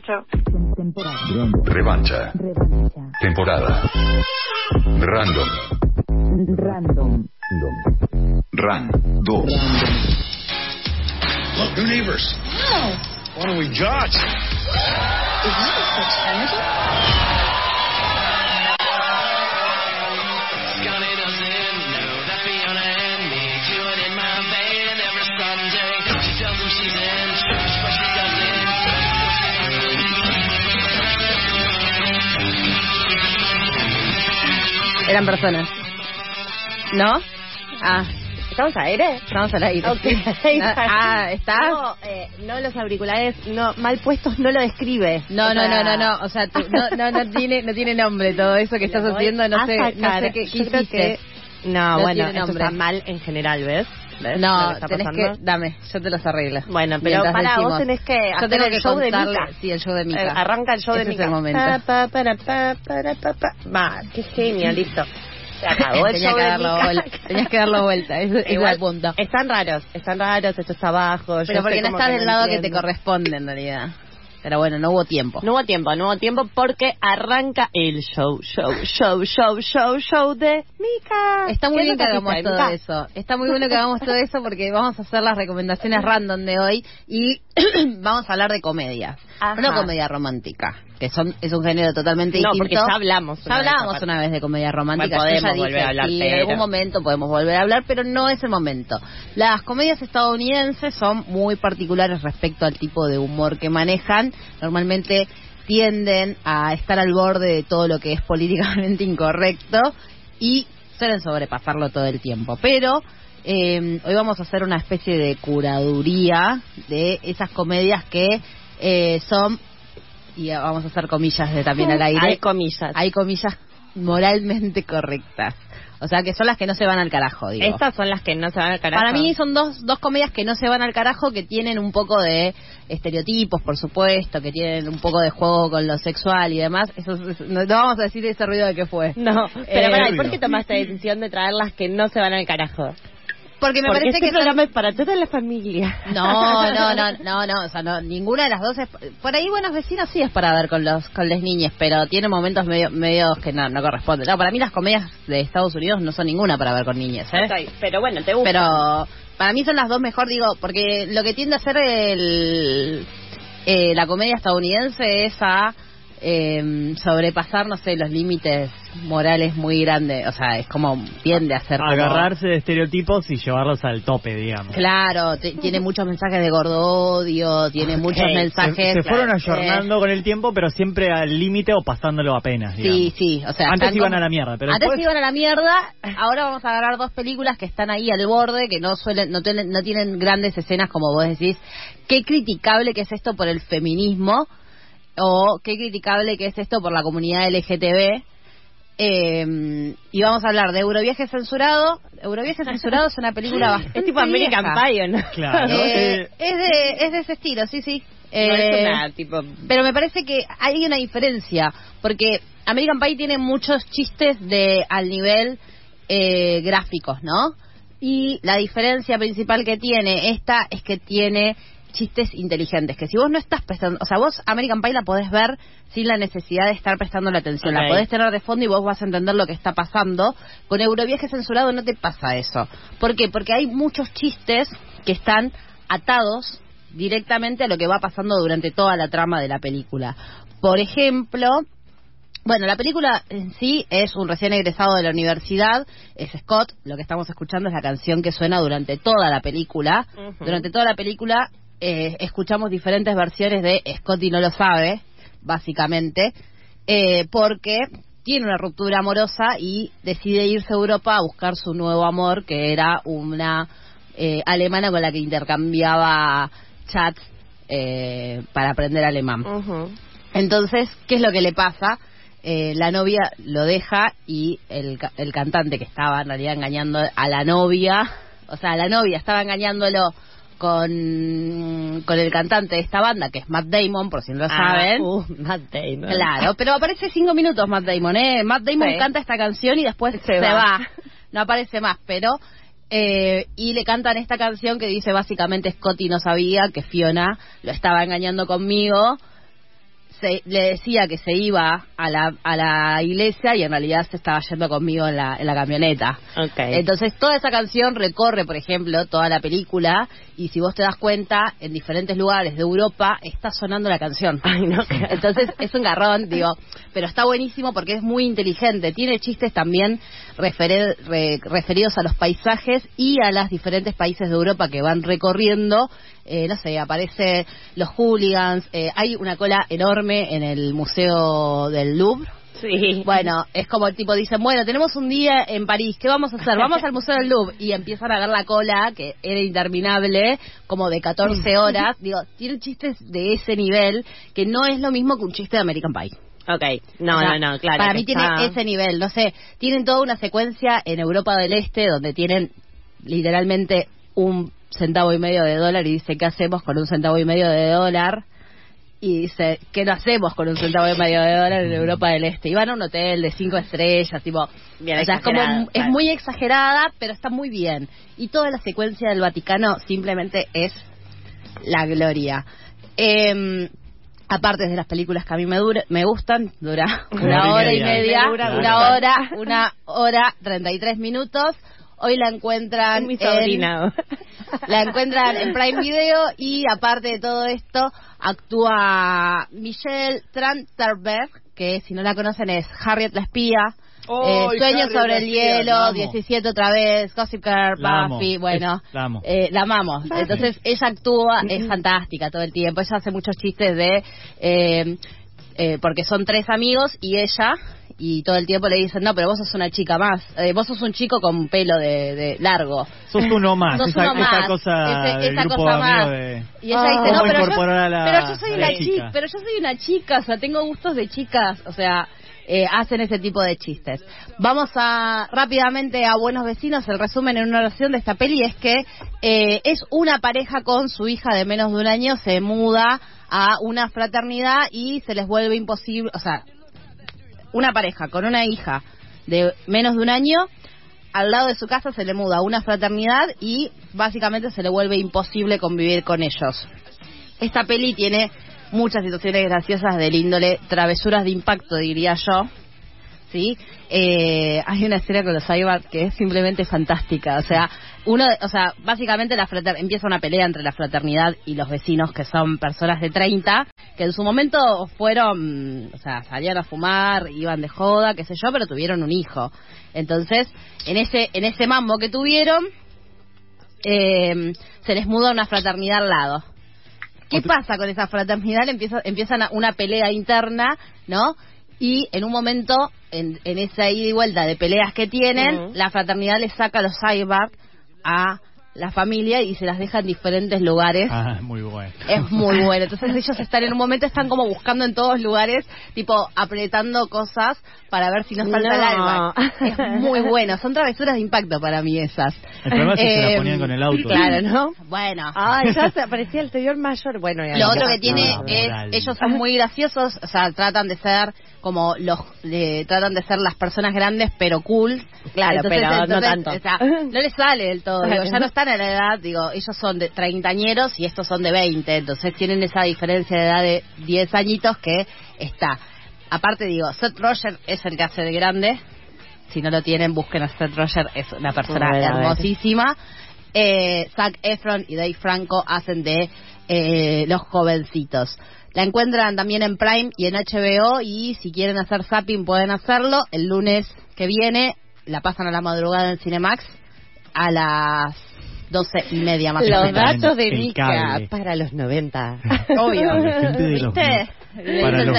Chau. Temporada. Revancha. Revancha. Temporada. Random. Random. Random. Look, new neighbors. Why don't we judge? Scotty Eran personas. ¿No? Ah, ¿Estamos al aire? estamos al aire. Ok. sí. Ah, ¿estás? No, eh, no, los auriculares no mal puestos no lo describe. No, O no, sea, no, no, no, o sea, tú- no, no, no tiene, no tiene nombre todo eso que estás haciendo, no sé, no sé qué, qué hiciste. que- No, No bueno, nombre. está mal en general, ¿ves? ¿Ves No, que tenés que, dame, yo te los arreglo. Bueno, pero Mientras para decimos. vos tenés que Yo hacer tengo el que show de contarle, Mika. sí, el show de Mika. Eh, arranca el show Ese de es Mika. el momento. Pa, pa, para, pa, para, pa, pa. Va, qué genio, listo. Se acabó el Tenía show que de darlo Mika. vuelta, tenías que darlo vuelta, ese es Igual, el punto. Están raros, están raros, esto está abajo. yo Pero porque no estás del lado que te corresponde en realidad. Pero bueno, no hubo tiempo. No hubo tiempo, no hubo tiempo porque arranca el show, show, show, show, show, show de Mika. Está muy ¿Qué bien que hagamos todo Mika? eso. Está muy bueno que hagamos todo eso porque vamos a hacer las recomendaciones random de hoy y vamos a hablar de comedias. Ajá. Una comedia romántica, que son es un género totalmente No, distinto. porque ya hablamos Ya una vez una vez de comedia romántica. Bueno, podemos dije, volver a hablar, sí, pero- en algún momento podemos volver a hablar, pero no es el momento. Las comedias estadounidenses son muy particulares respecto al tipo de humor que manejan. Normalmente tienden a estar al borde de todo lo que es políticamente incorrecto y suelen sobrepasarlo todo el tiempo. Pero eh, hoy vamos a hacer una especie de curaduría de esas comedias que eh, son, y vamos a hacer comillas de también al aire, Hay comillas. hay comillas moralmente correctas. O sea, que son las que no se van al carajo, digo. Estas son las que no se van al carajo. Para mí son dos, dos comedias que no se van al carajo, que tienen un poco de estereotipos, por supuesto, que tienen un poco de juego con lo sexual y demás. Eso es- no, no vamos a decir ese ruido de que fue. No, Eh, pero ¿y ¿por qué tomaste la decisión de traer las que no se van al carajo? Porque me Porque parece este que son- es para toda la familia. No, no, no, no, no, o sea, no, ninguna de las dos es... Por ahí Buenos Vecinos sí es para ver con los con las niñas, pero tiene momentos medio, medios que no, no corresponden. No, para mí las comedias de Estados Unidos no son ninguna para ver con niñas, ¿eh? Pero bueno, te gusta. Pero para mí son las dos mejor, digo, porque lo que tiende a hacer el, eh, la comedia estadounidense es a eh, sobrepasar, no sé, los límites morales muy grandes. O sea, es como tiende a ser como- Agarrarse de estereotipos y llevarlos al tope, digamos. Claro, tiene muchos mensajes de gordo odio, tiene muchos mensajes. Se, fueron eh, ayornando con el tiempo, pero siempre al límite o pasándolo apenas, digamos. Sí, sí, o sea, Antes iban como- a la mierda, pero antes después... iban a la mierda, ahora vamos a agarrar dos películas que están ahí al borde, que no suelen, no tienen, no tienen grandes escenas como vos decís. Qué criticable que es esto por el feminismo, o qué criticable que es esto por la comunidad LGTB. Eh, y vamos a hablar de Euroviaje censurado. Euroviaje censurado es una película bastante es tipo American vieja. Pie, ¿o ¿no? Claro. Eh, eh, es, de, es de ese estilo, sí, sí. No es Eh, una, tipo... pero me parece que hay una diferencia, porque American Pie tiene muchos chistes de al nivel eh, gráficos, ¿no? Y la diferencia principal que tiene esta es que tiene chistes inteligentes, que si vos no estás prestando, o sea, vos American Pie la podés ver sin la necesidad de estar prestando la atención, la podés tener de fondo y vos vas a entender lo que está pasando. Con Euroviaje censurado no te pasa eso. ¿Por qué? Porque hay muchos chistes que están atados directamente a lo que va pasando durante toda la trama de la película. Por ejemplo, bueno, la película en sí es un recién egresado de la universidad, es Scott, lo que estamos escuchando es la canción que suena durante toda la película. Durante toda la película eh, escuchamos diferentes versiones de Scott y no lo sabe, básicamente, eh, porque tiene una ruptura amorosa y decide irse a Europa a buscar su nuevo amor, que era una eh, alemana con la que intercambiaba chats eh, para aprender alemán. Entonces, ¿qué es lo que le pasa? Eh, la novia lo deja y el, el cantante que estaba en realidad engañando a la novia, o sea, la novia estaba engañándolo con, con el cantante de esta banda, que es Matt Damon, por si no lo Ah, saben. uh, Matt Damon. Claro, pero aparece cinco minutos Matt Damon, ¿eh? Matt Damon Sí. canta esta canción y después se, va. va. No aparece más, pero... eh, y le cantan esta canción que dice básicamente Scotty no sabía que Fiona lo estaba engañando conmigo se- le decía que se iba a la, a la iglesia y en realidad se estaba yendo conmigo en la, en la camioneta. Entonces toda esa canción recorre, por ejemplo, toda la película y si vos te das cuenta, en diferentes lugares de Europa está sonando la canción. Ay, no. Entonces es un garrón, digo, pero está buenísimo porque es muy inteligente. Tiene chistes también re- referidos a los paisajes y a los diferentes países de Europa que van recorriendo. Eh, no sé, aparece los hooligans, eh, hay una cola enorme en el Museo del Louvre. Sí. Bueno, es como el tipo dicen, bueno, tenemos un día en París, ¿qué vamos a hacer? Vamos al Museo del Louvre y empiezan a ver la cola, que era interminable, como de 14 horas. Digo, tienen chistes de ese nivel, que no es lo mismo que un chiste de American Pie. Ok. No, O sea, no, no, claro. Para mí está- tiene ese nivel, no sé, tienen toda una secuencia en Europa del Este donde tienen literalmente un centavo y medio de dólar y dice, ¿qué hacemos con un centavo y medio de dólar? Y dice, ¿qué no hacemos con un centavo y medio de dólar en Europa del Este? Y van a un hotel de cinco estrellas, tipo... Bien o sea, es como, exagerada, es claro. muy exagerada, pero está muy bien. Y toda la secuencia del Vaticano simplemente es la gloria. Eh, aparte de las películas que a mí me, dura, me gustan, dura una hora y media, una hora, una hora, 33 minutos. Hoy la encuentran mi en, sobrina. la encuentran en Prime Video y aparte de todo esto actúa Michelle Trachtenberg, que si no la conocen es Harriet la espía, ¡Ay, eh, Sueños Harriet sobre el hielo, amo. 17 otra vez, Gossip Girl, La amo. Buffy, bueno, Es- la amo. eh, la amamos. Entonces ella actúa, es fantástica todo el tiempo. Ella hace muchos chistes de eh, eh, porque son tres amigos y ella y todo el tiempo le dicen no, pero vos sos una chica más, Eh, vos sos un chico con pelo de, de largo. Sos uno más, Sos esa, uno esa cosa Ese- esa cosa más. de... Y ella dice, ¿Cómo no, pero yo, la- pero yo soy una chica? pero yo soy una chica, o sea, tengo gustos de chicas, o sea, eh, hacen ese tipo de chistes. Vamos a rápidamente a Buenos Vecinos, el resumen en una oración de esta peli es que eh, es una pareja con su hija de menos de un año, se muda a una fraternidad y se les vuelve imposible, o sea, una pareja con una hija de menos de un año, al lado de su casa se le muda una fraternidad y básicamente se le vuelve imposible convivir con ellos. Esta peli tiene muchas situaciones graciosas del índole travesuras de impacto, diría yo. ¿Sí? Eh, hay una escena con los cyborg que es simplemente fantástica. O sea, uno, o sea, básicamente la frater- empieza una pelea entre la fraternidad y los vecinos que son personas de 30 que en su momento fueron, o sea, salían a fumar, iban de joda, qué sé yo, pero tuvieron un hijo. Entonces, en ese en ese mambo que tuvieron, eh, se les muda una fraternidad al lado. ¿Qué pasa con esa fraternidad? Empieza, empiezan una pelea interna, ¿no? Y en un momento, en, en esa ida y vuelta de peleas que tienen, la fraternidad les saca los cyborg a la familia y se las deja en diferentes lugares. Ah, muy bueno. Es muy bueno. Entonces ellos están en un momento, están como buscando en todos lugares, tipo apretando cosas para ver si nos falta el No. alma. Es muy bueno. Son travesuras de impacto para mí esas. El problema es que se la ponían con el auto. Claro, ¿no? Bueno. Ay, ya se aparecía el señor mayor. Bueno, ya Lo otro que tiene es, Moral. ellos son muy graciosos, o sea, tratan de ser como los, tratan de ser las personas grandes pero cool. Claro, pero no tanto. o sea, no les sale del todo, digo, ya no están en la edad, digo, ellos son de treintañeros y estos son de 20, entonces tienen esa diferencia de edad de 10 añitos que está. Aparte digo, Seth Roger es el que hace de grande, si no lo tienen, busquen a Seth Roger, es una persona A a hermosísima. Eh, Zac Efron y Dave Franco hacen de eh, los jovencitos. La encuentran también en Prime y en HBO y si quieren hacer zapping pueden hacerlo. El lunes que viene la pasan a la madrugada en Cinemax a las doce y media más o Los menos. datos de cable. para los 90. Obvio. Para de los para los-.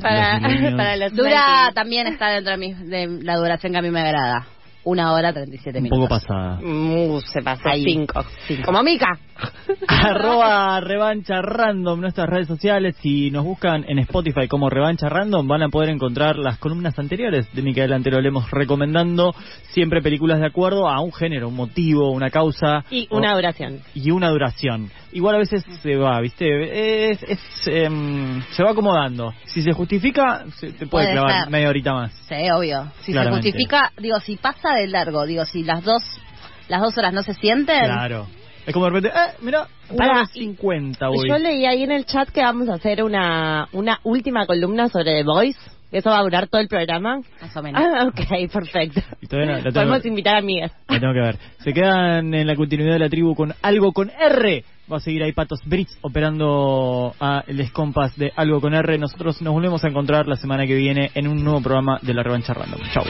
Para, Los para los Dura 90. también está dentro de, mi- de la duración que a mí me agrada. Una hora treinta y siete Un minutos. poco pasada. Uh, se pasó Ahí. cinco. Como Mica. Arroba revancha random nuestras redes sociales. Si nos buscan en Spotify como revancha random, van a poder encontrar las columnas anteriores de Micael Antero Lemos recomendando siempre películas de acuerdo a un género, un motivo, una causa Y o- una duración. y una duración. Igual a veces se va, ¿viste? Es, es, em, se va acomodando. Si se justifica, se te puede, Puede clavar ser. media horita más. Sí, obvio. Si Claramente. se justifica, digo, si pasa de largo, digo, si las dos las dos horas no se sienten, Claro. Es como de repente, eh, mira, vez 50 voy. Yo leí ahí en el chat que vamos a hacer una, una última columna sobre The Voice. Eso va a durar todo el programa. Más o menos. Ah, ok, perfecto. Y todavía no- Podemos invitar a amigas. La tengo que ver. Se quedan en la continuidad de la tribu con algo con R. Va a seguir ahí Patos Brits operando a el descompas de algo con R. Nosotros nos volvemos a encontrar la semana que viene en un nuevo programa de la revancha random. Chau.